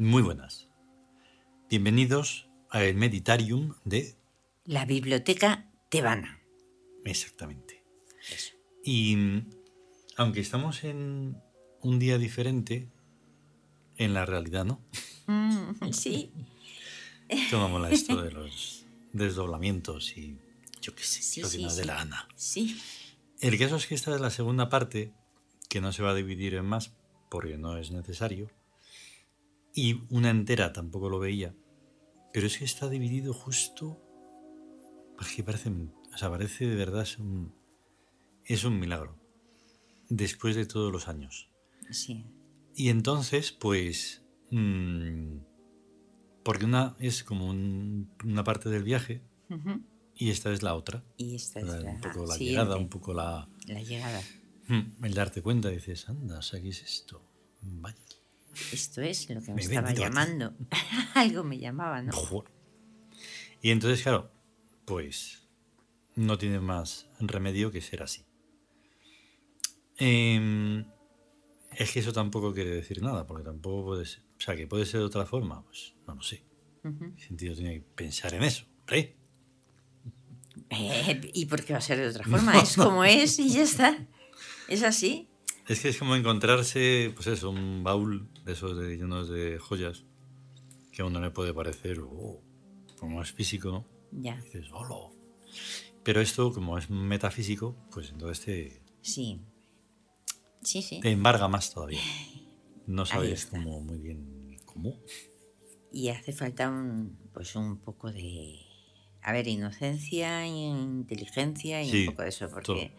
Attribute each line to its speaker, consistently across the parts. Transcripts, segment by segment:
Speaker 1: Muy buenas. Bienvenidos al Meditarium de...
Speaker 2: La biblioteca tebana.
Speaker 1: Exactamente. Y mm, aunque estamos en un día diferente, en la realidad, ¿no?
Speaker 2: Mm, sí.
Speaker 1: Cómo mola esto de los desdoblamientos y yo qué sé,
Speaker 2: Sí,
Speaker 1: lo que
Speaker 2: sí,
Speaker 1: nos dé
Speaker 2: sí.
Speaker 1: la gana.
Speaker 2: Sí.
Speaker 1: El caso es que esta es la segunda parte, que no se va a dividir en más, porque no es necesario. Y una entera tampoco lo veía. Pero es que está dividido justo. Que parece. O sea, parece de verdad. Es un, es un milagro. Después de todos los años.
Speaker 2: Sí.
Speaker 1: Y entonces, pues. mm, porque una es como un- una parte del viaje y esta es la otra.
Speaker 2: Y esta es
Speaker 1: La-
Speaker 2: la
Speaker 1: un poco la
Speaker 2: siguiente,
Speaker 1: llegada, un poco la.
Speaker 2: la llegada.
Speaker 1: Hmm, El darte cuenta, dices, anda, o sea, ¿qué es esto? Vaya.
Speaker 2: Esto es lo que me, estaba llamando. Algo me llamaba, ¿no?
Speaker 1: Joder. Y entonces, claro, pues no tiene más remedio que ser así. Em, es que eso tampoco quiere decir nada, porque tampoco puede ser. O sea, que puede ser de otra forma, pues no lo sé.
Speaker 2: Ujú.
Speaker 1: ¿Qué sentido tiene pensar en eso? hombre?
Speaker 2: Eh, ¿Y por qué va a ser de otra forma? Es como es y ya está. Es así.
Speaker 1: Es que es como encontrarse, pues eso, un baúl de esos de, llenos de joyas que a uno le puede parecer, oh, como es físico, ¿no?
Speaker 2: Ya.
Speaker 1: dices, hola. Pero esto, como es metafísico, pues entonces te,
Speaker 2: Sí. Sí, sí.
Speaker 1: te embarga más todavía. No sabes cómo, muy bien cómo.
Speaker 2: Y hace falta un, pues un poco de, a ver, inocencia, inteligencia y
Speaker 1: Sí,
Speaker 2: un poco de eso, porque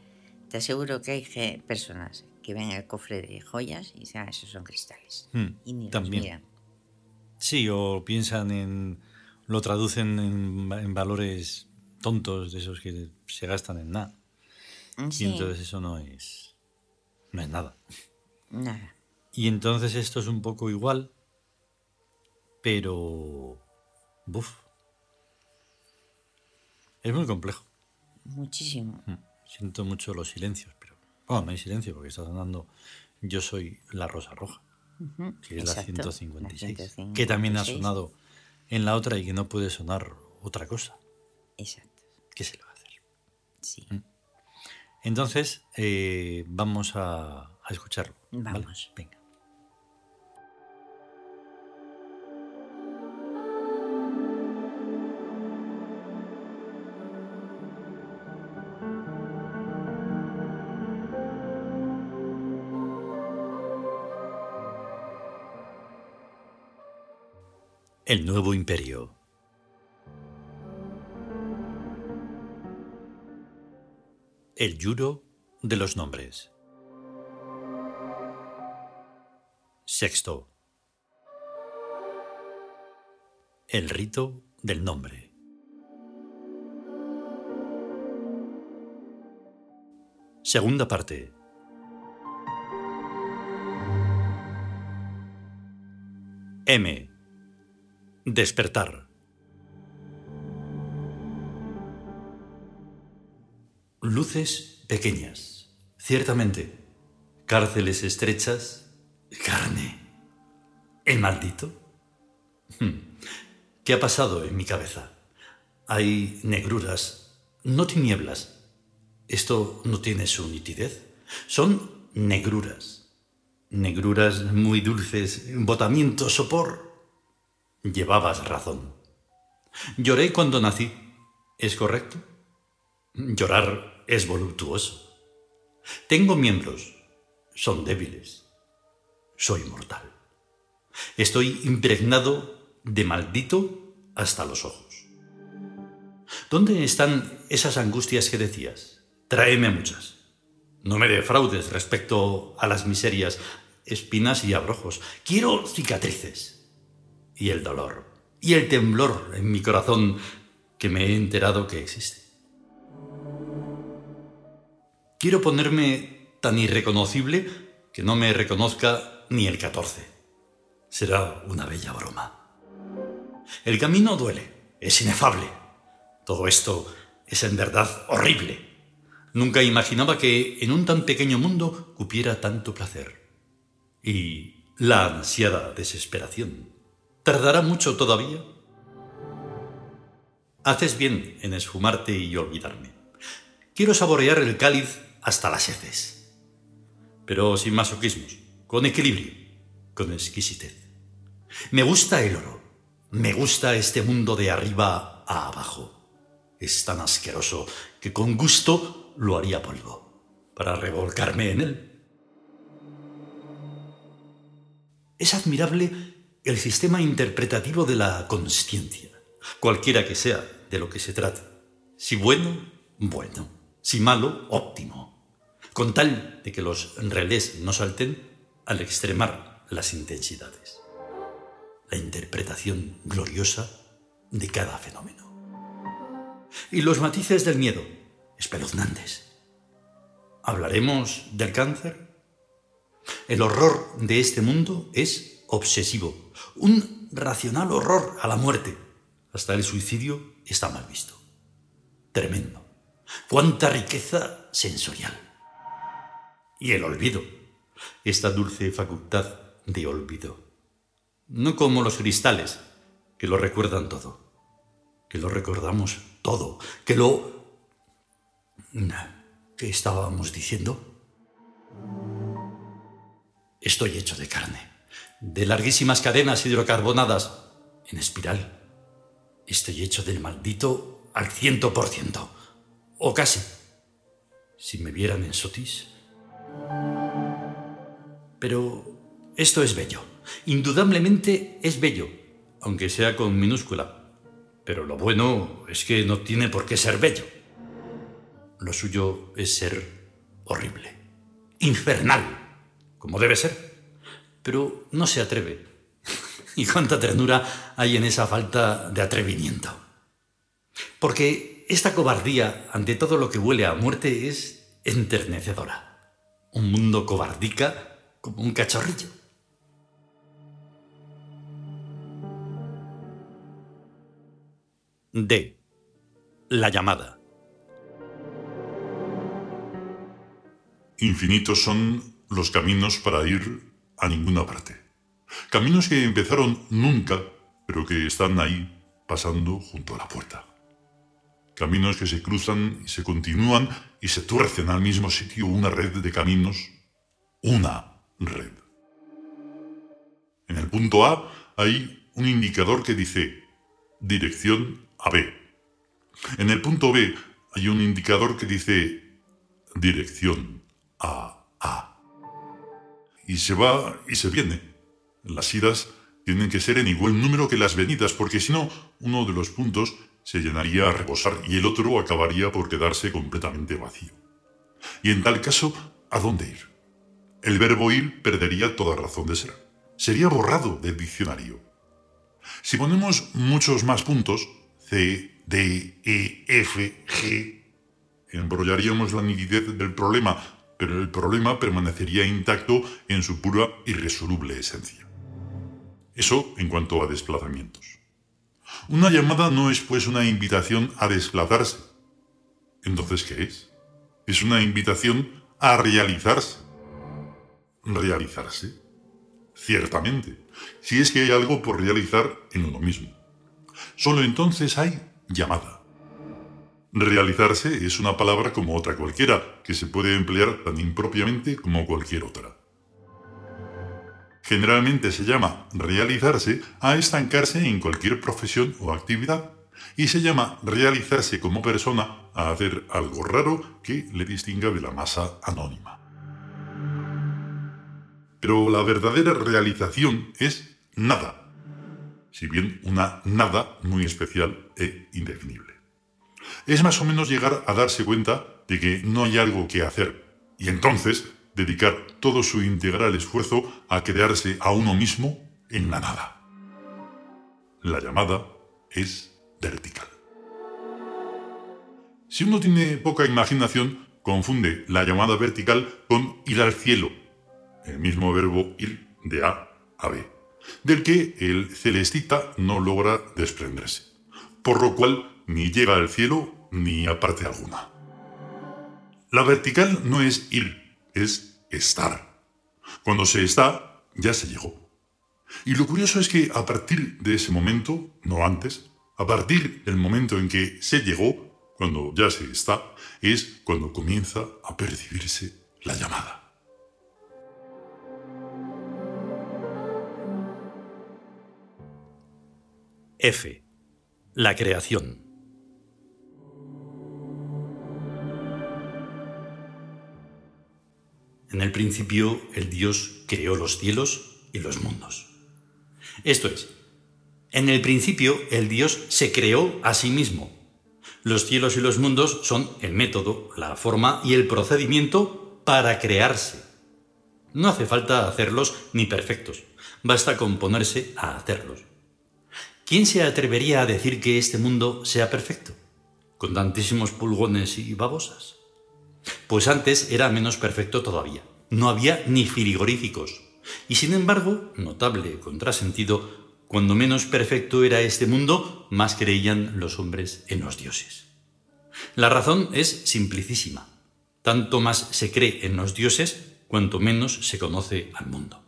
Speaker 2: te aseguro que hay personas que ven el cofre de joyas y dicen, ah, esos son cristales.
Speaker 1: Hmm,
Speaker 2: Y ni los
Speaker 1: también.
Speaker 2: miran.
Speaker 1: Sí, o piensan en. lo traducen en, en valores tontos de esos que se gastan en nada.
Speaker 2: Sí,
Speaker 1: Y entonces eso no es. no es nada.
Speaker 2: nada.
Speaker 1: Y entonces esto es un poco igual, pero. Buf. Es muy complejo.
Speaker 2: Muchísimo.
Speaker 1: Mm, Siento mucho los silencios, Bueno, no hay silencio porque está sonando Yo soy la Rosa Roja, que es
Speaker 2: exacto,
Speaker 1: la
Speaker 2: la
Speaker 1: 156, Que también ha
Speaker 2: 156.
Speaker 1: sonado en la otra y que no puede sonar otra cosa.
Speaker 2: Exacto,
Speaker 1: ¿Qué se le va a hacer?
Speaker 2: sí.
Speaker 1: Mm. Entonces, eh, vamos a, a escucharlo. ¿vale?
Speaker 2: Vamos.
Speaker 1: Venga. El nuevo imperio. El yuro de los nombres. Sexto. El rito del nombre. Segunda parte. M. Despertar. Luces pequeñas, ciertamente. Cárceles estrechas, carne. ¿El maldito? Hmm. ¿Qué ha pasado en mi cabeza? Hay negruras, no tinieblas. Esto no tiene su nitidez. Son negruras. Negruras muy dulces, botamiento, sopor. Llevabas razón. Lloré cuando nací. ¿Es correcto? Llorar es voluptuoso. Tengo miembros. Son débiles. Soy mortal. Estoy impregnado de maldito hasta los ojos. ¿Dónde están esas angustias que decías? Tráeme muchas. No me defraudes respecto a las miserias, espinas y abrojos. Quiero cicatrices. Y el dolor. Y el temblor en mi corazón que me he enterado que existe. Quiero ponerme tan irreconocible que no me reconozca ni el 14. Será una bella broma. El camino duele, es inefable. Todo esto es en verdad horrible. Nunca imaginaba que en un tan pequeño mundo cupiera tanto placer. Y la ansiada desesperación. ¿Tardará mucho todavía? Haces bien en esfumarte y olvidarme. Quiero saborear el cáliz hasta las heces. Pero sin masoquismos, con equilibrio, con exquisitez. Me gusta el oro. Me gusta este mundo de arriba a abajo. Es tan asqueroso que con gusto lo haría polvo para revolcarme en él. Es admirable el sistema interpretativo de la consciencia, cualquiera que sea de lo que se trata. Si bueno, bueno. Si malo, óptimo. Con tal de que los relés no salten al extremar las intensidades. La interpretación gloriosa de cada fenómeno. Y los matices del miedo, espeluznantes. ¿Hablaremos del cáncer? El horror de este mundo es obsesivo, un racional horror a la muerte. Hasta el suicidio está mal visto. Tremendo. Cuánta riqueza sensorial. Y el olvido, esta dulce facultad de olvido. No como los cristales, que lo recuerdan todo, que lo recordamos todo, que lo... ¿Qué estábamos diciendo? Estoy hecho de carne, de larguísimas cadenas hidrocarbonadas en espiral. Estoy hecho del maldito al ciento por ciento, o casi. Si me vieran en Sotis. Pero esto es bello. Indudablemente es bello, aunque sea con minúscula. Pero lo bueno es que no tiene por qué ser bello. Lo suyo es ser horrible, infernal como debe ser, pero no se atreve. y cuánta ternura hay en esa falta de atrevimiento. Porque esta cobardía ante todo lo que huele a muerte es enternecedora. Un mundo cobardica como un cachorrillo. D. La llamada.
Speaker 3: Infinitos son los caminos para ir a ninguna parte. Caminos que empezaron nunca, pero que están ahí pasando junto a la puerta. Caminos que se cruzan y se continúan y se tuercen al mismo sitio una red de caminos, una red. En el punto A hay un indicador que dice dirección a B. En el punto B hay un indicador que dice dirección a y se va y se viene. Las idas tienen que ser en igual número que las venidas, porque si no, uno de los puntos se llenaría a reposar y el otro acabaría por quedarse completamente vacío. Y en tal caso, ¿a dónde ir? El verbo ir perdería toda razón de ser. Sería borrado del diccionario. Si ponemos muchos más puntos, C, D, E, F, G, embrollaríamos la nitidez del problema pero el problema permanecería intacto en su pura irresoluble esencia. Eso en cuanto a desplazamientos. Una llamada no es pues una invitación a desplazarse. Entonces, ¿qué es? Es una invitación a realizarse. ¿Realizarse? Ciertamente, si es que hay algo por realizar en uno mismo. Solo entonces hay llamada. Realizarse es una palabra como otra cualquiera, que se puede emplear tan impropiamente como cualquier otra. Generalmente se llama realizarse a estancarse en cualquier profesión o actividad, y se llama realizarse como persona a hacer algo raro que le distinga de la masa anónima. Pero la verdadera realización es nada, si bien una nada muy especial e indefinible es más o menos llegar a darse cuenta de que no hay algo que hacer y entonces dedicar todo su integral esfuerzo a crearse a uno mismo en la nada. La llamada es vertical. Si uno tiene poca imaginación, confunde la llamada vertical con ir al cielo, el mismo verbo ir de A a B, del que el celestita no logra desprenderse, por lo cual ni llega al cielo ni a parte alguna. La vertical no es ir, es estar. Cuando se está, ya se llegó. Y lo curioso es que a partir de ese momento, no antes, a partir del momento en que se llegó, cuando ya se está, es cuando comienza a percibirse la llamada.
Speaker 1: F. La creación. Principio el Dios creó los cielos y los mundos. Esto es, en el principio el Dios se creó a sí mismo. Los cielos y los mundos son el método, la forma y el procedimiento para crearse. No hace falta hacerlos ni perfectos, basta con ponerse a hacerlos. ¿Quién se atrevería a decir que este mundo sea perfecto? ¿Con tantísimos pulgones y babosas? Pues antes era menos perfecto todavía. No había ni frigoríficos. Y sin embargo, notable contrasentido, cuando menos perfecto era este mundo, más creían los hombres en los dioses. La razón es simplicísima. Tanto más se cree en los dioses, cuanto menos se conoce al mundo.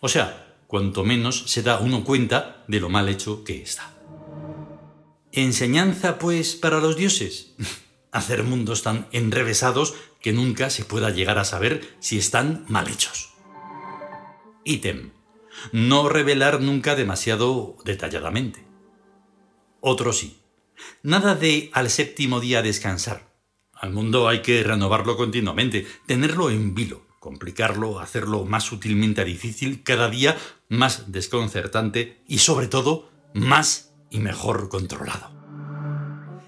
Speaker 1: O sea, cuanto menos se da uno cuenta de lo mal hecho que está. ¿Enseñanza, pues, para los dioses? hacer mundos tan enrevesados que nunca se pueda llegar a saber si están mal hechos. Ítem. No revelar nunca demasiado detalladamente. Otro sí. Nada de al séptimo día descansar. Al mundo hay que renovarlo continuamente, tenerlo en vilo, complicarlo, hacerlo más sutilmente difícil, cada día más desconcertante y sobre todo más y mejor controlado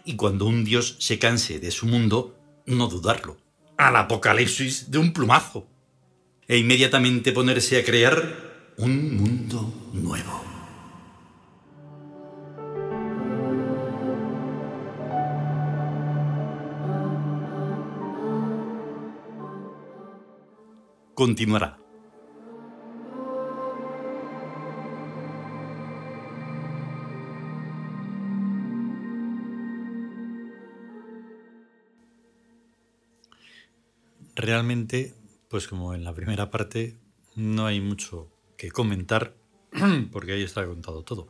Speaker 1: y cuando un dios se canse de su mundo, no dudarlo, al apocalipsis de un plumazo, e inmediatamente ponerse a crear un mundo nuevo. Continuará. Realmente, pues como en la primera parte, no hay mucho que comentar, porque ahí está contado todo.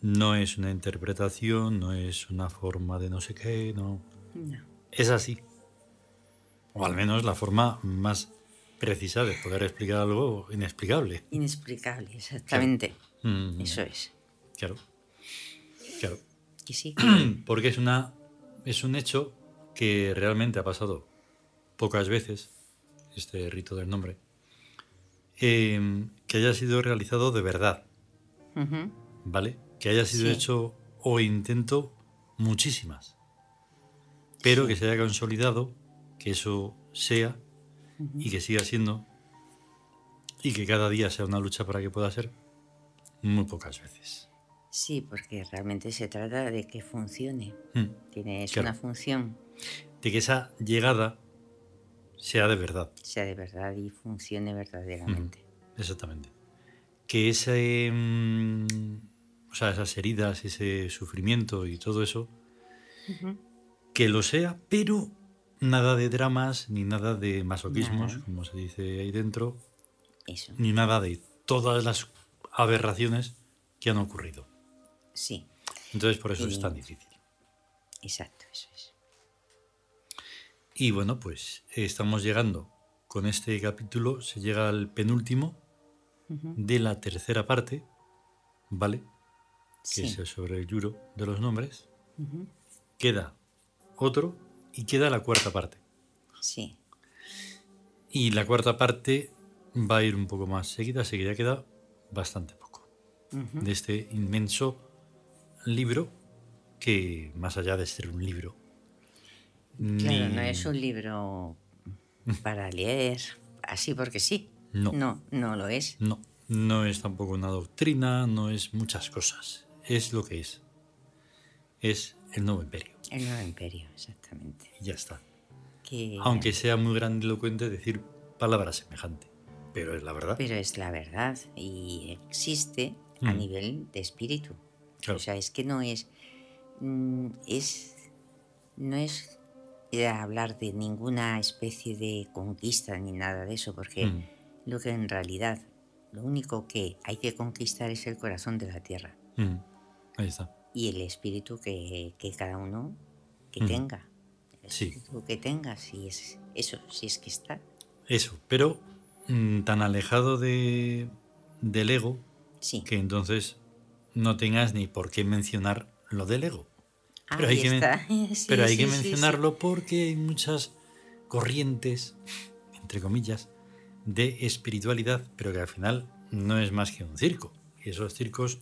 Speaker 1: No es una interpretación, no es una forma de no sé qué, no. Es así. O al menos la forma más precisa de poder explicar algo inexplicable.
Speaker 2: Inexplicable, exactamente. Mm. Eso es.
Speaker 1: Claro. Claro.
Speaker 2: Y sí.
Speaker 1: Porque es una es un hecho que realmente ha pasado pocas veces, este rito del nombre, em, que haya sido realizado de verdad. ¿Vale? Que haya sido hecho o intento muchísimas. Pero que se haya consolidado, que eso sea y que siga siendo y que cada día sea una lucha para que pueda ser muy pocas veces.
Speaker 2: Sí, porque realmente se trata de que funcione. Mm, Tiene, es una función.
Speaker 1: De que esa llegada sea de verdad.
Speaker 2: Sea de verdad y funcione verdaderamente.
Speaker 1: exactamente. Que ese, mm, o sea, esas heridas, ese sufrimiento y todo eso, que lo sea, pero nada de dramas, ni nada de masoquismos, como se dice ahí dentro,
Speaker 2: eso.
Speaker 1: ni nada de todas las aberraciones que han ocurrido.
Speaker 2: Sí.
Speaker 1: Entonces por eso es tan difícil.
Speaker 2: Exacto, eso es.
Speaker 1: Y bueno, pues estamos llegando con este capítulo, se llega al penúltimo de la tercera parte, ¿vale? Que es sobre el yuro de los nombres. Queda otro y queda la cuarta parte.
Speaker 2: Sí.
Speaker 1: Y la cuarta parte va a ir un poco más seguida, así que ya queda bastante poco de este inmenso libro que, más allá de ser un libro,
Speaker 2: Claro, no es un libro para leer así porque sí. No. No, no lo es.
Speaker 1: No, no es tampoco una doctrina, no es muchas cosas. Es lo que es. Es el nuevo imperio.
Speaker 2: El nuevo imperio, exactamente.
Speaker 1: Y ya está. Aunque sea muy grandilocuente decir palabras semejantes. Pero es la verdad.
Speaker 2: Pero es la verdad. Y existe a mm. nivel de espíritu. O sea, es que no es. Mm, es. No es hablar de ninguna especie de conquista ni nada de eso, porque mm. lo que en realidad lo único que hay que conquistar es el corazón de la tierra.
Speaker 1: Mm, ahí está.
Speaker 2: Y el espíritu que, cada uno que tenga. El espíritu que tenga, si es eso, si es que está.
Speaker 1: Eso, pero mm, tan alejado de, del ego que entonces no tengas ni por qué mencionar lo del ego. Pero hay, que, pero hay que mencionarlo porque hay muchas corrientes, entre comillas, de espiritualidad, pero que al final no es más que un circo. Y esos circos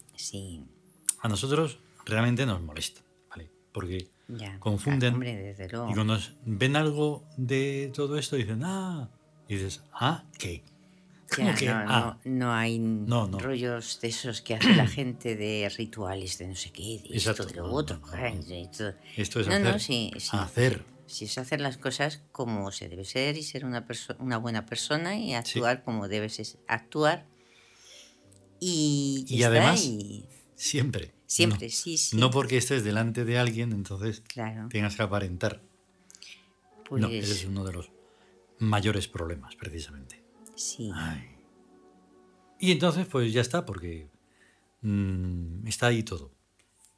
Speaker 1: a nosotros realmente nos molestan, ¿vale? Porque confunden. y cuando ven algo de todo esto dicen, ah, y dices, ah, ¿qué?
Speaker 2: Ah. no, hay rollos de esos que hace la gente de rituales de no sé qué, de esto, de lo otro.
Speaker 1: Esto es hacer, sí, hacer.
Speaker 2: Si es hacer las cosas como se debe ser y ser una, una buena persona y actuar como debes actuar. Y,
Speaker 1: además, siempre.
Speaker 2: Siempre, sí, sí.
Speaker 1: No porque estés delante de alguien, entonces tengas que aparentar. No, ese es pues uno de los mayores problemas, precisamente.
Speaker 2: Sí.
Speaker 1: Y entonces, pues ya está, porque mm, está ahí todo.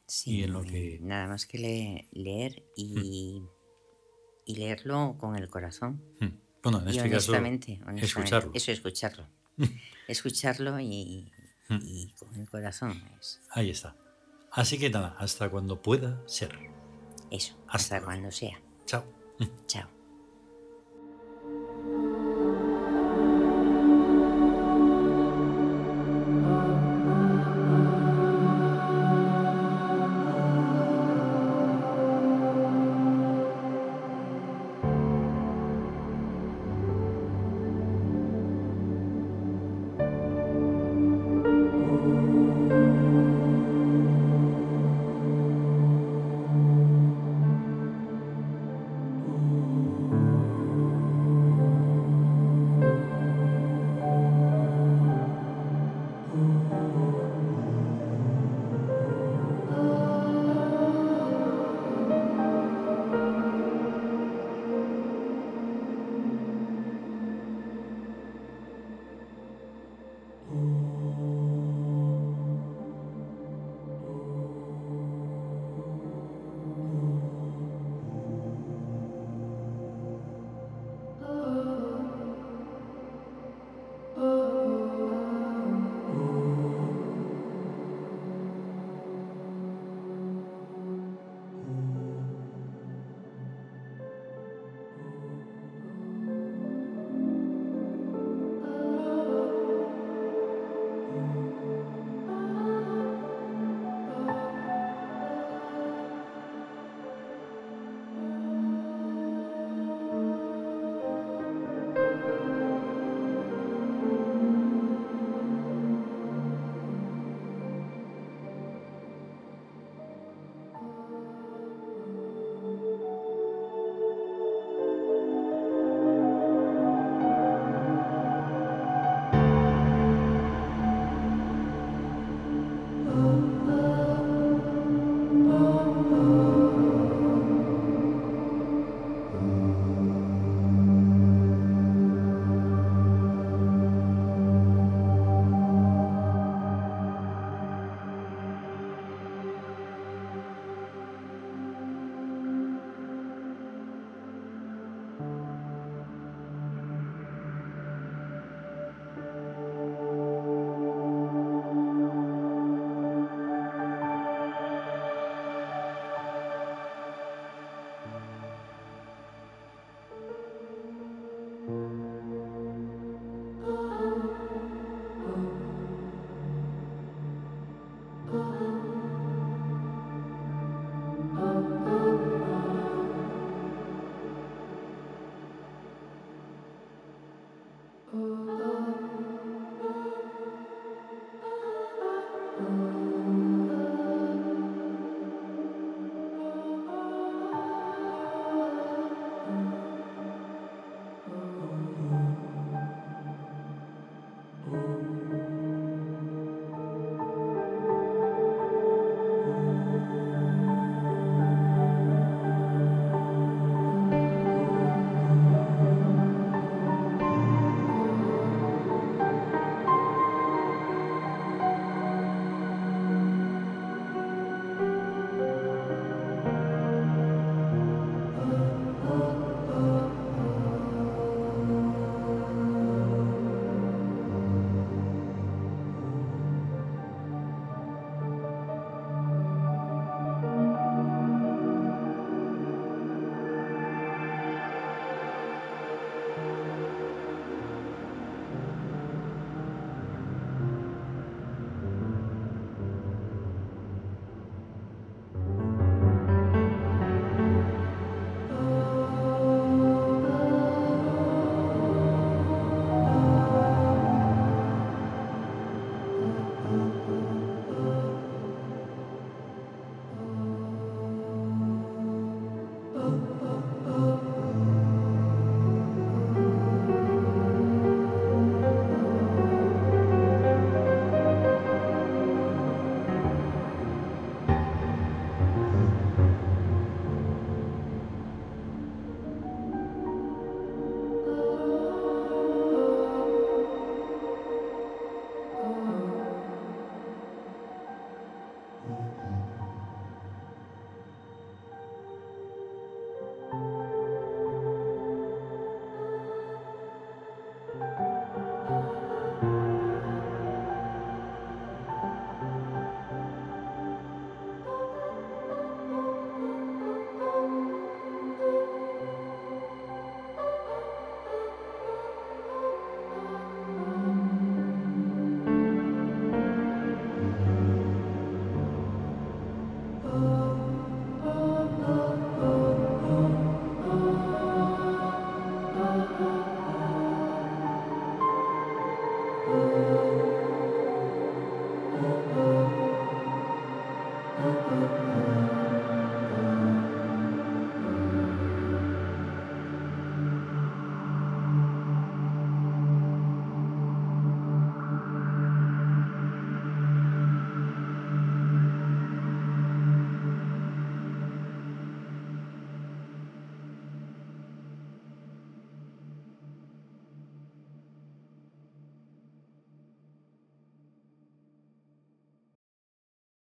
Speaker 2: Sí, en lo que... nada más que leer y, mm. y, leerlo con el corazón.
Speaker 1: Mm. Bueno, en este caso, escucharlo.
Speaker 2: Eso, escucharlo. escucharlo y, con el corazón.
Speaker 1: Ahí está. Así que nada, hasta cuando pueda ser.
Speaker 2: Eso, hasta cuando sea.
Speaker 1: Chao.
Speaker 2: Chao.